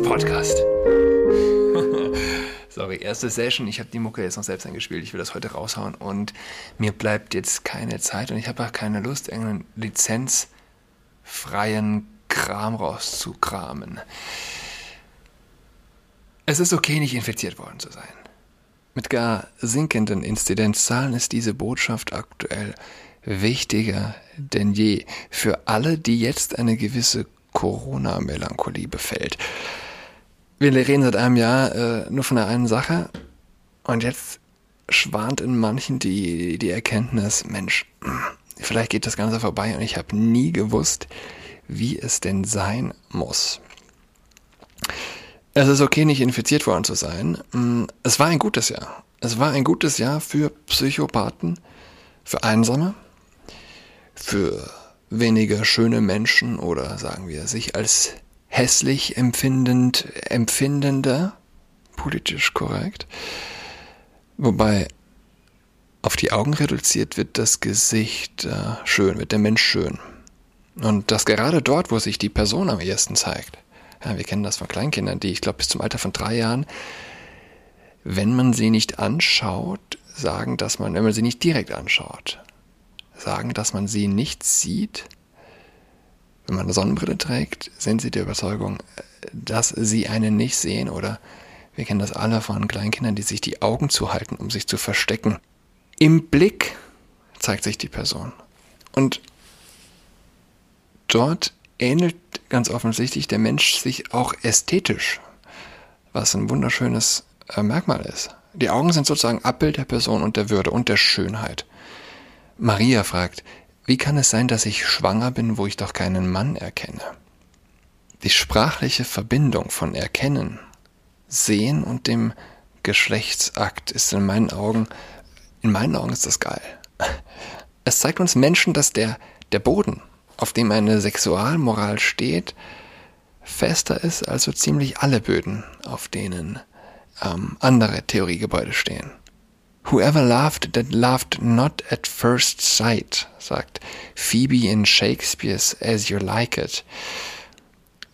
Podcast. Sorry, erste Session. Ich habe die Mucke jetzt noch selbst eingespielt. Ich will das heute raushauen und mir bleibt jetzt keine Zeit und ich habe auch keine Lust, irgendeinen lizenzfreien Kram rauszukramen. Es ist okay, nicht infiziert worden zu sein. Mit gar sinkenden Inzidenzzahlen ist diese Botschaft aktuell wichtiger denn je für alle, die jetzt eine gewisse Corona-Melancholie befällt. Wir reden seit einem Jahr äh, nur von der einen Sache und jetzt schwant in manchen die, die Erkenntnis, Mensch, vielleicht geht das Ganze vorbei und ich habe nie gewusst, wie es denn sein muss. Es ist okay, nicht infiziert worden zu sein. Es war ein gutes Jahr. Es war ein gutes Jahr für Psychopathen, für Einsame, für weniger schöne Menschen oder sagen wir sich als hässlich empfindend empfindender, politisch korrekt. Wobei auf die Augen reduziert wird das Gesicht äh, schön, wird der Mensch schön. Und das gerade dort, wo sich die Person am ehesten zeigt. Ja, wir kennen das von Kleinkindern, die, ich glaube, bis zum Alter von drei Jahren, wenn man sie nicht anschaut, sagen, dass man, wenn man sie nicht direkt anschaut, sagen, dass man sie nicht sieht. Wenn man eine Sonnenbrille trägt, sind sie der Überzeugung, dass sie einen nicht sehen oder wir kennen das alle von Kleinkindern, die sich die Augen zuhalten, um sich zu verstecken. Im Blick zeigt sich die Person. Und dort ähnelt ganz offensichtlich der Mensch sich auch ästhetisch, was ein wunderschönes äh, Merkmal ist. Die Augen sind sozusagen Abbild der Person und der Würde und der Schönheit. Maria fragt, wie kann es sein, dass ich schwanger bin, wo ich doch keinen Mann erkenne? Die sprachliche Verbindung von Erkennen, Sehen und dem Geschlechtsakt ist in meinen Augen, in meinen Augen ist das geil. Es zeigt uns Menschen, dass der, der Boden, auf dem eine Sexualmoral steht, fester ist als so ziemlich alle Böden, auf denen ähm, andere Theoriegebäude stehen. Whoever loved that loved not at first sight, sagt Phoebe in Shakespeare's As You Like It.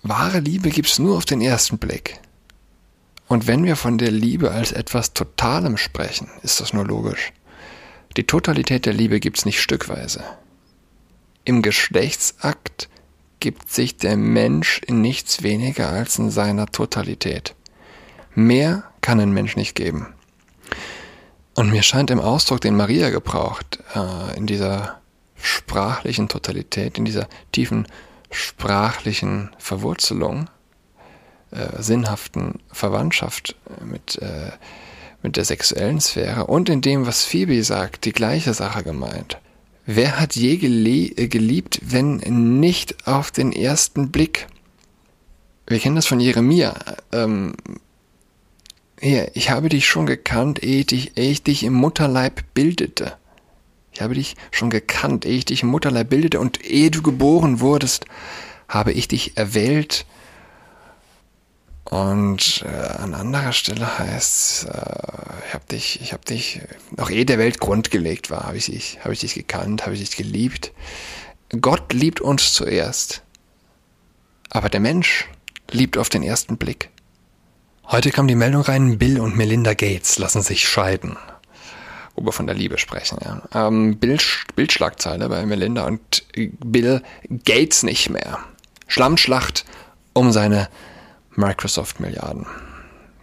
Wahre Liebe gibt's nur auf den ersten Blick. Und wenn wir von der Liebe als etwas Totalem sprechen, ist das nur logisch. Die Totalität der Liebe gibt's nicht stückweise. Im Geschlechtsakt gibt sich der Mensch in nichts weniger als in seiner Totalität. Mehr kann ein Mensch nicht geben. Und mir scheint im Ausdruck, den Maria gebraucht, äh, in dieser sprachlichen Totalität, in dieser tiefen sprachlichen Verwurzelung, äh, sinnhaften Verwandtschaft mit, äh, mit der sexuellen Sphäre und in dem, was Phoebe sagt, die gleiche Sache gemeint. Wer hat je geliebt, wenn nicht auf den ersten Blick? Wir kennen das von Jeremia. Ähm, hier, ich habe dich schon gekannt, ehe ich, ehe ich dich im Mutterleib bildete. Ich habe dich schon gekannt, ehe ich dich im Mutterleib bildete und ehe du geboren wurdest, habe ich dich erwählt. Und äh, an anderer Stelle heißt äh, ich habe dich, ich habe dich, noch ehe der Welt grundgelegt war, habe ich dich, habe ich dich gekannt, habe ich dich geliebt. Gott liebt uns zuerst. Aber der Mensch liebt auf den ersten Blick. Heute kam die Meldung rein, Bill und Melinda Gates lassen sich scheiden. Wo wir von der Liebe sprechen, ja. Ähm, Bild, Bildschlagzeile bei Melinda und Bill Gates nicht mehr. Schlammschlacht um seine Microsoft-Milliarden.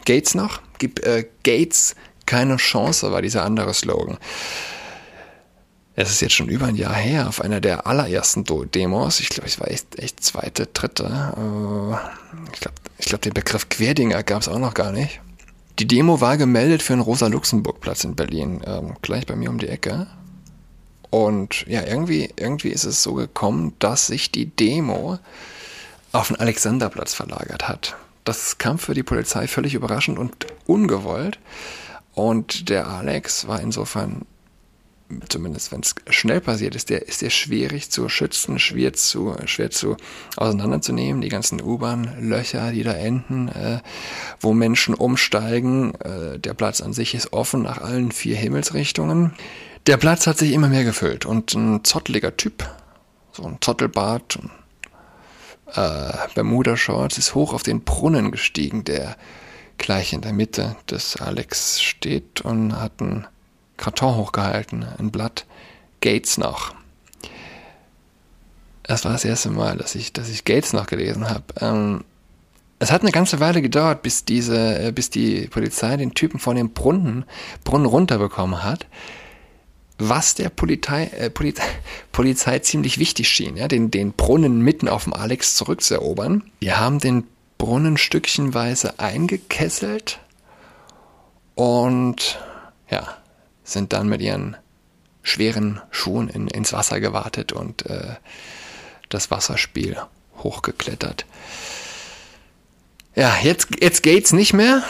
Gates noch? Gib äh, Gates keine Chance, war dieser andere Slogan. Es ist jetzt schon über ein Jahr her, auf einer der allerersten Demos, ich glaube, es war echt, echt zweite, dritte, äh, ich glaube, ich glaub, den Begriff Querdinger gab es auch noch gar nicht. Die Demo war gemeldet für den Rosa-Luxemburg-Platz in Berlin, ähm, gleich bei mir um die Ecke. Und ja, irgendwie, irgendwie ist es so gekommen, dass sich die Demo auf den Alexanderplatz verlagert hat. Das kam für die Polizei völlig überraschend und ungewollt. Und der Alex war insofern zumindest wenn es schnell passiert ist, der ist der schwierig zu schützen, schwer zu, schwer zu auseinanderzunehmen. Die ganzen U-Bahn-Löcher, die da enden, äh, wo Menschen umsteigen. Äh, der Platz an sich ist offen nach allen vier Himmelsrichtungen. Der Platz hat sich immer mehr gefüllt und ein zotteliger Typ, so ein Zottelbart, äh, Bermuda-Shorts, ist hoch auf den Brunnen gestiegen, der gleich in der Mitte des Alex steht und hat einen Karton hochgehalten, ein Blatt Gates noch. Das war das erste Mal, dass ich, dass ich Gates noch gelesen habe. Ähm, es hat eine ganze Weile gedauert, bis diese, äh, bis die Polizei den Typen von dem Brunnen, Brunnen runterbekommen hat. Was der Polizei, äh, Polizei, Polizei ziemlich wichtig schien, ja, den, den Brunnen mitten auf dem Alex zurückzuerobern. Wir haben den Brunnen stückchenweise eingekesselt und ja, sind dann mit ihren schweren Schuhen in, ins Wasser gewartet und äh, das Wasserspiel hochgeklettert. Ja, jetzt, jetzt geht's nicht mehr.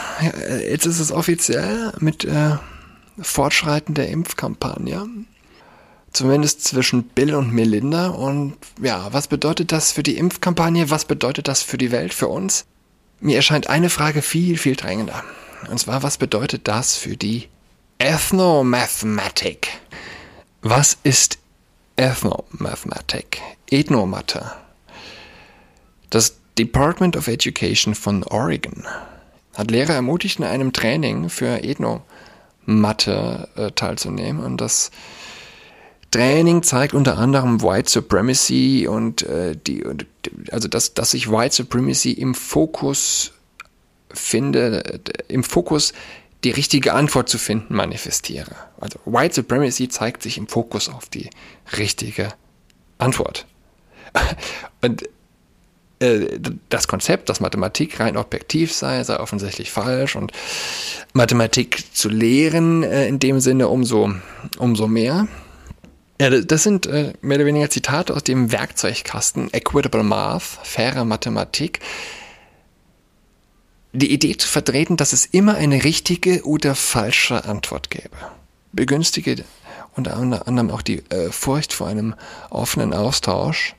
Jetzt ist es offiziell mit äh, Fortschreiten der Impfkampagne. Zumindest zwischen Bill und Melinda. Und ja, was bedeutet das für die Impfkampagne? Was bedeutet das für die Welt, für uns? Mir erscheint eine Frage viel, viel drängender. Und zwar, was bedeutet das für die Ethnomathematik? Was ist Ethnomathematik? Ethnomathe. Das Department of Education von Oregon hat Lehrer ermutigt, in einem Training für Ethnomathe äh, teilzunehmen. Und das Training zeigt unter anderem White Supremacy und äh, die, also dass, dass sich White Supremacy im Fokus finde, im Fokus die richtige Antwort zu finden manifestiere. Also White Supremacy zeigt sich im Fokus auf die richtige Antwort. Und äh, das Konzept, dass Mathematik rein objektiv sei, sei offensichtlich falsch und Mathematik zu lehren äh, in dem Sinne umso, umso mehr. Ja, das sind äh, mehr oder weniger Zitate aus dem Werkzeugkasten Equitable Math, faire Mathematik. Die Idee zu vertreten, dass es immer eine richtige oder falsche Antwort gäbe. Begünstige unter anderem auch die äh, Furcht vor einem offenen Austausch.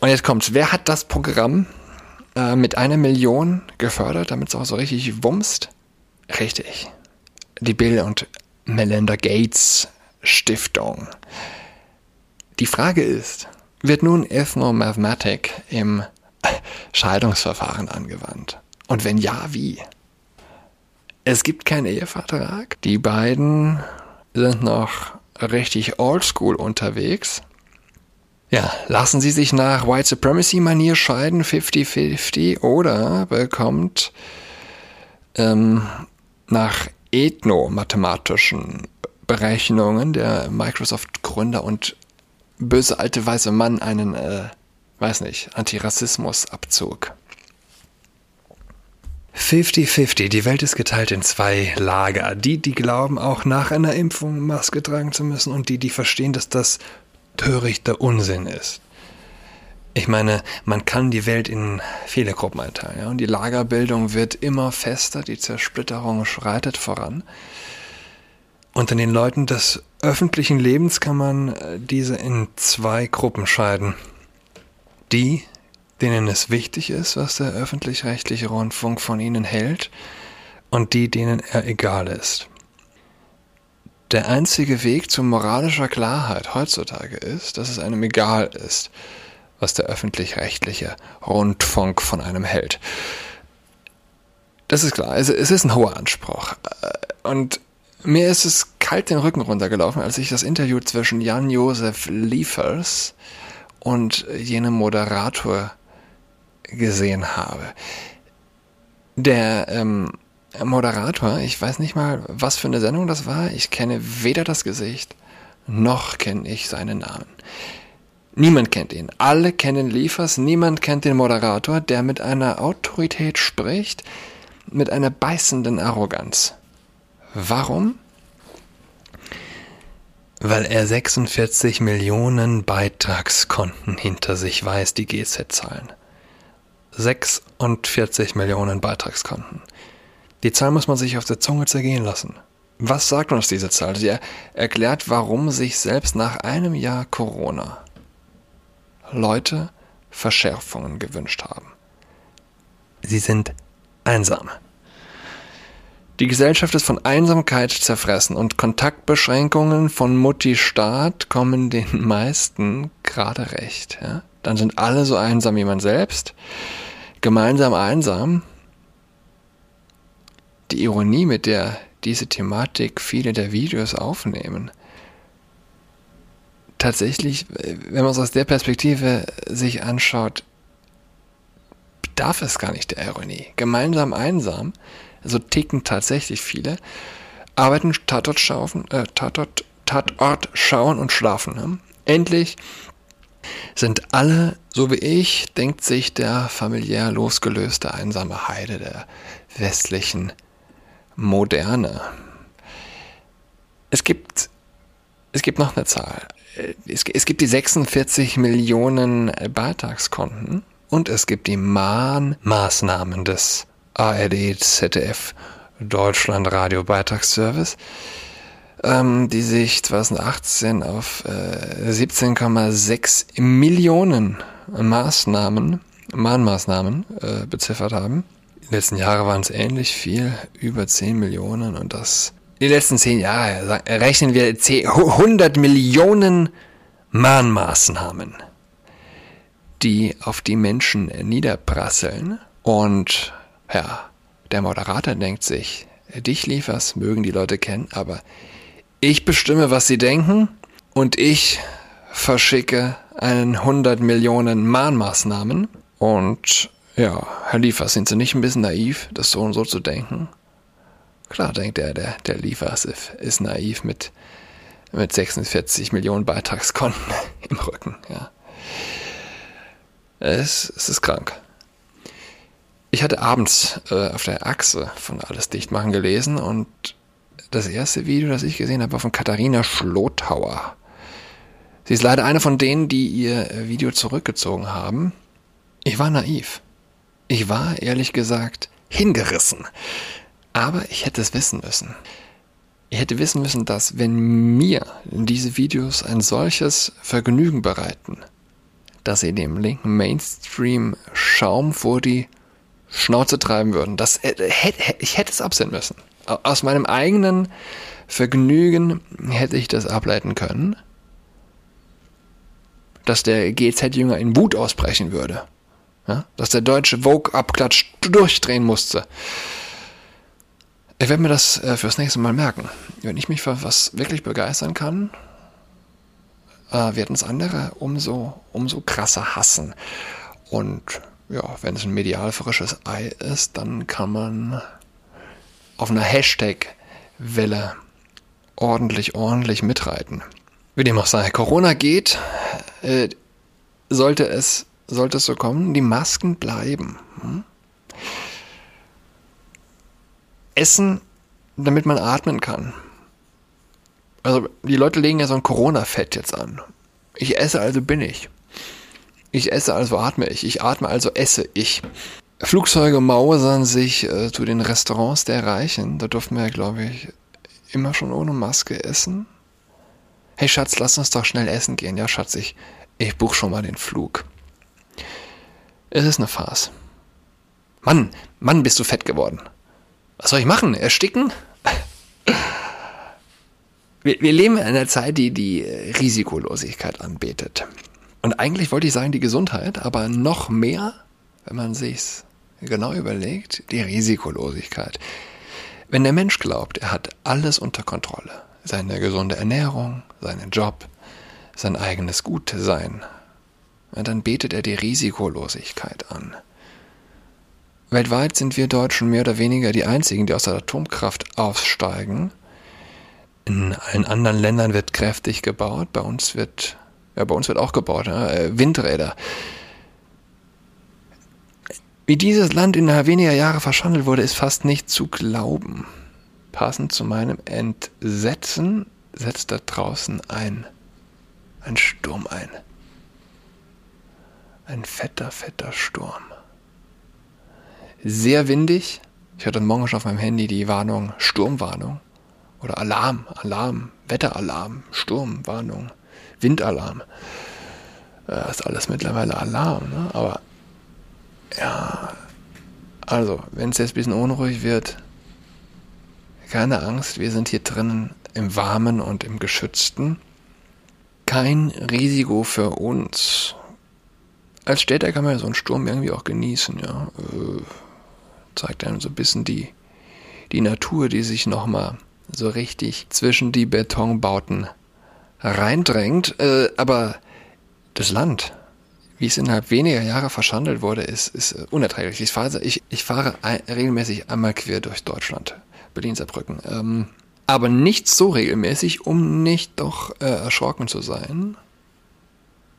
Und jetzt kommt's. Wer hat das Programm äh, mit einer Million gefördert, damit es auch so richtig wumst? Richtig. Die Bill und Melinda Gates Stiftung. Die Frage ist, wird nun Ethnomathematik im Scheidungsverfahren angewandt? Und wenn ja, wie? Es gibt keinen Ehevertrag. Die beiden sind noch richtig oldschool unterwegs. Ja, lassen Sie sich nach White Supremacy Manier scheiden, 50-50, oder bekommt ähm, nach ethnomathematischen Berechnungen der Microsoft-Gründer und böse alte weiße Mann einen, äh, weiß nicht, Antirassismus-Abzug. 50-50, die Welt ist geteilt in zwei Lager. Die, die glauben, auch nach einer Impfung Maske tragen zu müssen und die, die verstehen, dass das törichter Unsinn ist. Ich meine, man kann die Welt in viele Gruppen einteilen, ja, und die Lagerbildung wird immer fester, die Zersplitterung schreitet voran. Unter den Leuten des öffentlichen Lebens kann man äh, diese in zwei Gruppen scheiden. Die, denen es wichtig ist, was der öffentlich-rechtliche Rundfunk von ihnen hält, und die, denen er egal ist. Der einzige Weg zu moralischer Klarheit heutzutage ist, dass es einem egal ist, was der öffentlich-rechtliche Rundfunk von einem hält. Das ist klar, also es ist ein hoher Anspruch. Und mir ist es kalt den Rücken runtergelaufen, als ich das Interview zwischen Jan-Josef Liefers und jenem Moderator gesehen habe. Der ähm, Moderator, ich weiß nicht mal, was für eine Sendung das war. Ich kenne weder das Gesicht, noch kenne ich seinen Namen. Niemand kennt ihn. Alle kennen Liefers, niemand kennt den Moderator, der mit einer Autorität spricht, mit einer beißenden Arroganz. Warum? Weil er 46 Millionen Beitragskonten hinter sich weiß, die GZ zahlen. 46 Millionen Beitragskonten. Die Zahl muss man sich auf der Zunge zergehen lassen. Was sagt uns diese Zahl? Sie erklärt, warum sich selbst nach einem Jahr Corona Leute Verschärfungen gewünscht haben. Sie sind einsam. Die Gesellschaft ist von Einsamkeit zerfressen und Kontaktbeschränkungen von Mutti Staat kommen den meisten gerade recht. Ja? dann sind alle so einsam wie man selbst. Gemeinsam einsam. Die Ironie, mit der diese Thematik viele der Videos aufnehmen. Tatsächlich, wenn man es aus der Perspektive sich anschaut, bedarf es gar nicht der Ironie. Gemeinsam einsam, so ticken tatsächlich viele, arbeiten Tatort, schaufen, äh, Tatort, Tatort schauen und schlafen. Ne? Endlich sind alle, so wie ich, denkt sich der familiär losgelöste einsame Heide der westlichen Moderne. Es gibt, es gibt noch eine Zahl. Es, es gibt die 46 Millionen Beitragskonten und es gibt die Mahnmaßnahmen des ARD, ZDF, Deutschland Radio Beitragsservice. Ähm, die sich 2018 auf äh, 17,6 Millionen Maßnahmen, Mahnmaßnahmen äh, beziffert haben. Die letzten Jahre waren es ähnlich viel, über 10 Millionen. Und das die letzten 10 Jahre rechnen wir 100 Millionen Mahnmaßnahmen, die auf die Menschen niederprasseln. Und ja, der Moderator denkt sich, dich lieferst, mögen die Leute kennen, aber ich bestimme, was sie denken und ich verschicke einen 100 Millionen Mahnmaßnahmen. Und ja, Herr Liefers, sind Sie nicht ein bisschen naiv, das so und so zu denken? Klar denkt er, der, der Liefers ist naiv mit, mit 46 Millionen Beitragskonten im Rücken. Ja. Es, es ist krank. Ich hatte abends äh, auf der Achse von Alles Dichtmachen gelesen und das erste Video, das ich gesehen habe, war von Katharina Schlotauer. Sie ist leider eine von denen, die ihr Video zurückgezogen haben. Ich war naiv. Ich war, ehrlich gesagt, hingerissen. Aber ich hätte es wissen müssen. Ich hätte wissen müssen, dass wenn mir diese Videos ein solches Vergnügen bereiten, dass sie dem linken Mainstream Schaum vor die Schnauze treiben würden, das, ich hätte es absehen müssen aus meinem eigenen Vergnügen hätte ich das ableiten können, dass der GZ-Jünger in Wut ausbrechen würde. Ja? Dass der deutsche Vogue-Abklatsch durchdrehen musste. Ich werde mir das äh, fürs nächste Mal merken. Wenn ich mich für was wirklich begeistern kann, äh, werden es andere umso, umso krasser hassen. Und ja, wenn es ein medial frisches Ei ist, dann kann man auf einer Hashtag-Welle ordentlich, ordentlich mitreiten. Wie dem auch sei, Corona geht, äh, sollte es, sollte es so kommen, die Masken bleiben. Hm? Essen, damit man atmen kann. Also die Leute legen ja so ein Corona-Fett jetzt an. Ich esse, also bin ich. Ich esse, also atme ich. Ich atme, also esse ich. Flugzeuge mausern sich äh, zu den Restaurants der Reichen. Da durften wir, glaube ich, immer schon ohne Maske essen. Hey Schatz, lass uns doch schnell essen gehen. Ja, Schatz, ich, ich buche schon mal den Flug. Es ist eine Farce. Mann, Mann, bist du fett geworden. Was soll ich machen? Ersticken? Wir, wir leben in einer Zeit, die die Risikolosigkeit anbetet. Und eigentlich wollte ich sagen die Gesundheit, aber noch mehr, wenn man sich's genau überlegt, die Risikolosigkeit. Wenn der Mensch glaubt, er hat alles unter Kontrolle, seine gesunde Ernährung, seinen Job, sein eigenes Gutsein, dann betet er die Risikolosigkeit an. Weltweit sind wir Deutschen mehr oder weniger die einzigen, die aus der Atomkraft aussteigen. In allen anderen Ländern wird kräftig gebaut, bei uns wird, ja, bei uns wird auch gebaut, ja, Windräder. Wie dieses Land innerhalb weniger Jahre verschandelt wurde, ist fast nicht zu glauben. Passend zu meinem Entsetzen setzt da draußen ein, ein Sturm ein. Ein fetter, fetter Sturm. Sehr windig. Ich hatte morgen schon auf meinem Handy die Warnung Sturmwarnung oder Alarm, Alarm, Wetteralarm, Sturmwarnung, Windalarm. Das ist alles mittlerweile Alarm, ne? aber ja, also, wenn es jetzt ein bisschen unruhig wird, keine Angst, wir sind hier drinnen im Warmen und im Geschützten. Kein Risiko für uns. als Städter kann man ja so einen Sturm irgendwie auch genießen, ja. Äh, zeigt einem so ein bisschen die, die Natur, die sich nochmal so richtig zwischen die Betonbauten reindrängt. Äh, aber das Land, wie es innerhalb weniger Jahre verschandelt wurde, ist, ist unerträglich. Ich fahre, ich, ich fahre ein, regelmäßig einmal quer durch Deutschland, Berlin-Saarbrücken. Ähm, aber nicht so regelmäßig, um nicht doch äh, erschrocken zu sein.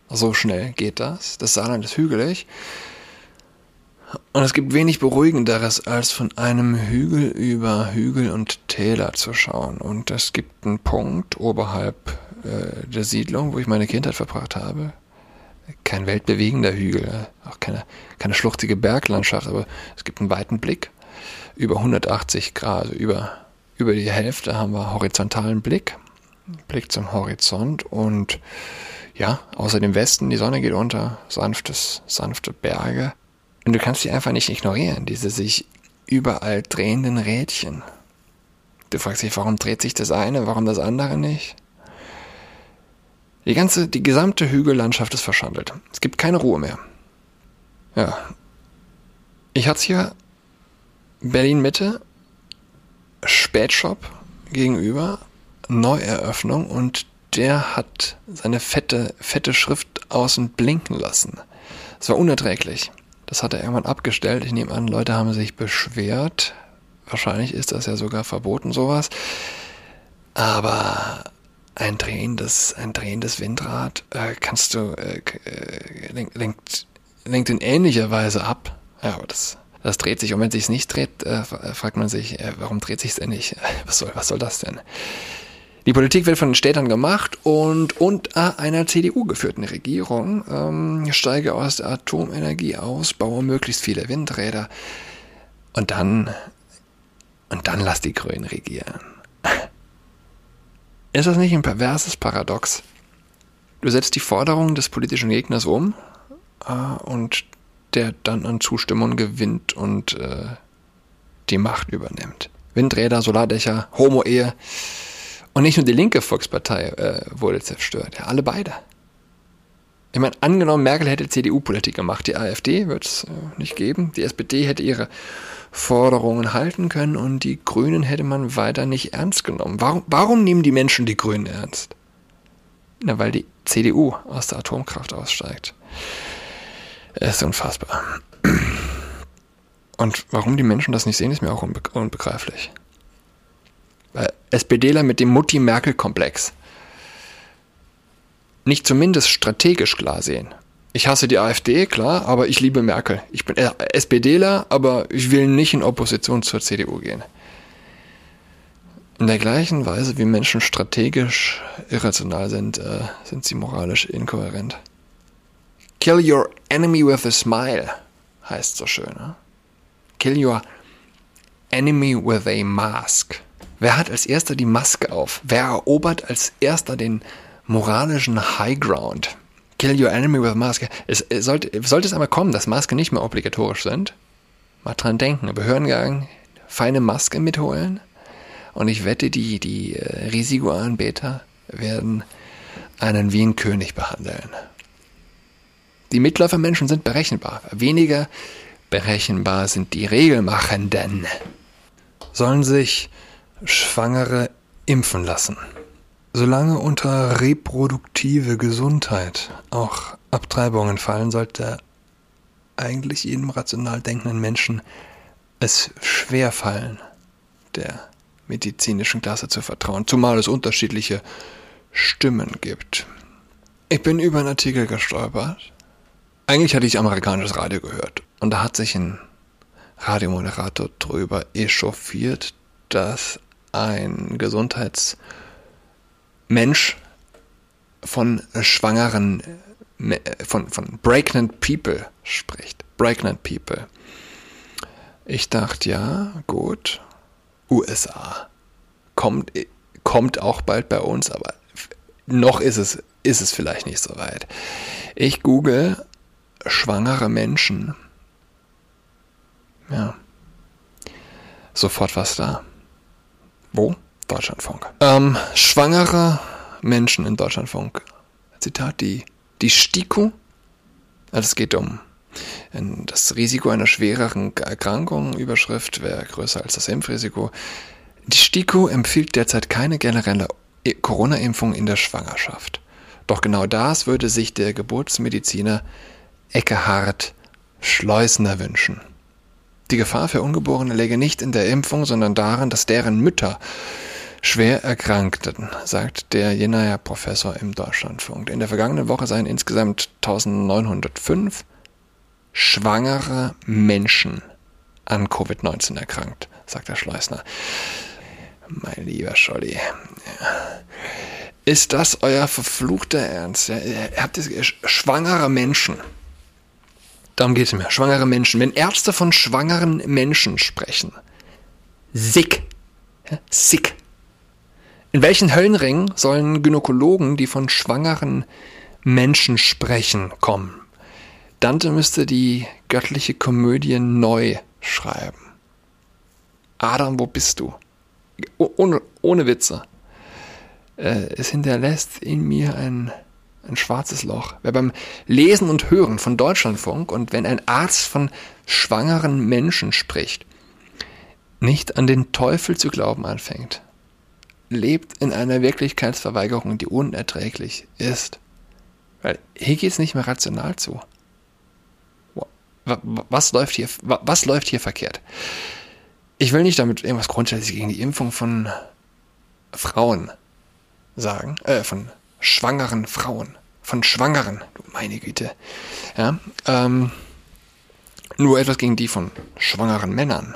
So schnell geht das. Das Saarland ist hügelig. Und es gibt wenig Beruhigenderes, als von einem Hügel über Hügel und Täler zu schauen. Und es gibt einen Punkt oberhalb äh, der Siedlung, wo ich meine Kindheit verbracht habe. Kein weltbewegender Hügel, auch keine, keine schluchtige Berglandschaft, aber es gibt einen weiten Blick. Über 180 Grad, also über, über die Hälfte haben wir horizontalen Blick. Blick zum Horizont und ja, außer dem Westen, die Sonne geht unter, sanftes, sanfte Berge. Und du kannst sie einfach nicht ignorieren, diese sich überall drehenden Rädchen. Du fragst dich, warum dreht sich das eine, warum das andere nicht? Die ganze, die gesamte Hügellandschaft ist verschandelt. Es gibt keine Ruhe mehr. Ja. Ich hatte hier Berlin Mitte, Spätshop gegenüber, Neueröffnung und der hat seine fette, fette Schrift außen blinken lassen. Es war unerträglich. Das hat er irgendwann abgestellt. Ich nehme an, Leute haben sich beschwert. Wahrscheinlich ist das ja sogar verboten, sowas. Aber ein drehendes, ein drehendes Windrad äh, kannst du äh, äh lenkt, lenkt in ähnlicher Weise ab. Ja, aber das, das dreht sich. Und wenn es nicht dreht, äh, fragt man sich, äh, warum dreht sich denn nicht? Was soll, was soll das denn? Die Politik wird von den Städtern gemacht und unter einer CDU geführten Regierung ähm, steige aus der Atomenergie aus, baue möglichst viele Windräder und dann und dann lass die Grünen regieren. Ist das nicht ein perverses Paradox? Du setzt die Forderungen des politischen Gegners um äh, und der dann an Zustimmung gewinnt und äh, die Macht übernimmt. Windräder, Solardächer, Homo-Ehe. Und nicht nur die linke Volkspartei äh, wurde zerstört, ja, alle beide. Ich meine, angenommen, Merkel hätte CDU-Politik gemacht, die AfD wird es äh, nicht geben, die SPD hätte ihre Forderungen halten können und die Grünen hätte man weiter nicht ernst genommen. Warum, warum nehmen die Menschen die Grünen ernst? Na, weil die CDU aus der Atomkraft aussteigt. Ist unfassbar. Und warum die Menschen das nicht sehen, ist mir auch unbe unbegreiflich. SPDler mit dem Mutti-Merkel-Komplex nicht zumindest strategisch klar sehen. Ich hasse die AfD, klar, aber ich liebe Merkel. Ich bin SPDler, aber ich will nicht in Opposition zur CDU gehen. In der gleichen Weise, wie Menschen strategisch irrational sind, äh, sind sie moralisch inkohärent. Kill your enemy with a smile, heißt so schön. Ne? Kill your enemy with a mask. Wer hat als erster die Maske auf? Wer erobert als erster den moralischen High Ground? Kill your enemy with Maske. Es, es sollte, sollte es aber kommen, dass Masken nicht mehr obligatorisch sind, mal dran denken. Behördengang, feine Maske mitholen. Und ich wette, die, die äh, Risikoanbeter werden einen wie ein König behandeln. Die Mitläufermenschen sind berechenbar. Weniger berechenbar sind die Regelmachenden. Sollen sich Schwangere impfen lassen. Solange unter reproduktive Gesundheit auch Abtreibungen fallen, sollte eigentlich jedem rational denkenden Menschen es schwer fallen, der medizinischen Klasse zu vertrauen, zumal es unterschiedliche Stimmen gibt. Ich bin über einen Artikel gestolpert. Eigentlich hatte ich amerikanisches Radio gehört und da hat sich ein Radiomoderator drüber echauffiert, dass ein Gesundheitsmensch von schwangeren, von, von pregnant people spricht. Pregnant people. Ich dachte, ja, gut, USA. Kommt, kommt auch bald bei uns, aber noch ist es, ist es vielleicht nicht so weit. Ich google schwangere Menschen. Ja. Sofort was da. Wo? Deutschlandfunk. Ähm, schwangere Menschen in Deutschlandfunk. Zitat, die, die STIKO, Also es geht um das Risiko einer schwereren Erkrankung. Überschrift wäre größer als das Impfrisiko. Die STIKO empfiehlt derzeit keine generelle Corona-Impfung in der Schwangerschaft. Doch genau das würde sich der Geburtsmediziner Eckehard Schleusner wünschen. Die Gefahr für Ungeborene läge nicht in der Impfung, sondern darin, dass deren Mütter schwer erkrankten, sagt der Jenaer Professor im Deutschlandfunk. In der vergangenen Woche seien insgesamt 1905 schwangere Menschen an Covid-19 erkrankt, sagt der Schleusner. Mein lieber Scholli. Ist das euer verfluchter Ernst? Ja, ihr habt ihr schwangere Menschen. Darum geht es mir. Schwangere Menschen. Wenn Ärzte von schwangeren Menschen sprechen, sick. Ja, sick. In welchen Höllenring sollen Gynäkologen, die von schwangeren Menschen sprechen, kommen? Dante müsste die göttliche Komödie neu schreiben. Adam, wo bist du? Ohne, ohne Witze. Äh, es hinterlässt in mir ein, ein schwarzes Loch. Wer beim Lesen und Hören von Deutschlandfunk und wenn ein Arzt von schwangeren Menschen spricht, nicht an den Teufel zu glauben anfängt, lebt in einer Wirklichkeitsverweigerung, die unerträglich ist. Weil hier geht es nicht mehr rational zu. Was läuft hier, was läuft hier verkehrt? Ich will nicht damit irgendwas grundsätzlich gegen die Impfung von Frauen sagen, äh, von schwangeren Frauen, von Schwangeren, du meine Güte. Ja, ähm, nur etwas gegen die von schwangeren Männern.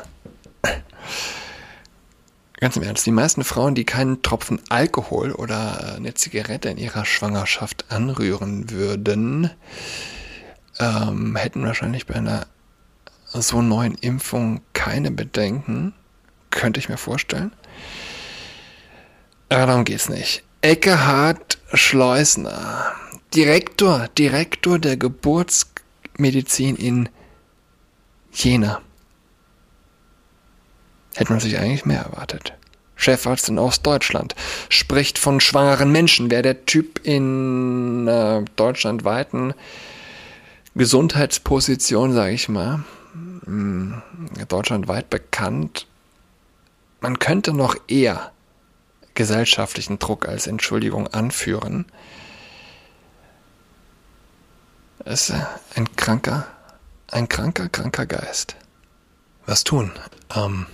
Ganz im Ernst, die meisten Frauen, die keinen Tropfen Alkohol oder eine Zigarette in ihrer Schwangerschaft anrühren würden, ähm, hätten wahrscheinlich bei einer so neuen Impfung keine Bedenken. Könnte ich mir vorstellen. Aber darum geht's nicht. Eckehard Schleusner, Direktor, Direktor der Geburtsmedizin in Jena. Hätte man sich eigentlich mehr erwartet. Chefarzt in Ostdeutschland, spricht von schwangeren Menschen. Wäre der Typ in äh, deutschlandweiten Gesundheitsposition, sage ich mal, mh, hm, deutschlandweit bekannt, man könnte noch eher gesellschaftlichen Druck als Entschuldigung anführen. Es ist ein kranker, ein kranker, kranker Geist. Was tun? Ähm,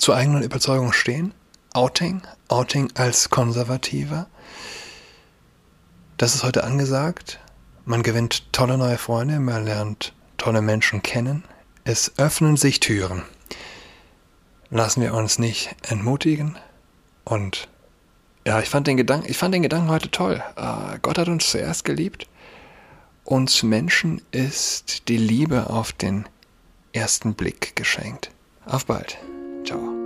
zur eigenen Überzeugung stehen, Outing, Outing als Konservativer. Das ist heute angesagt. Man gewinnt tolle neue Freunde, man lernt tolle Menschen kennen. Es öffnen sich Türen. Lassen wir uns nicht entmutigen. Und ja, ich fand den Gedanken, ich fand den Gedanken heute toll. Uh, Gott hat uns zuerst geliebt. Uns Menschen ist die Liebe auf den ersten Blick geschenkt. Auf bald. 走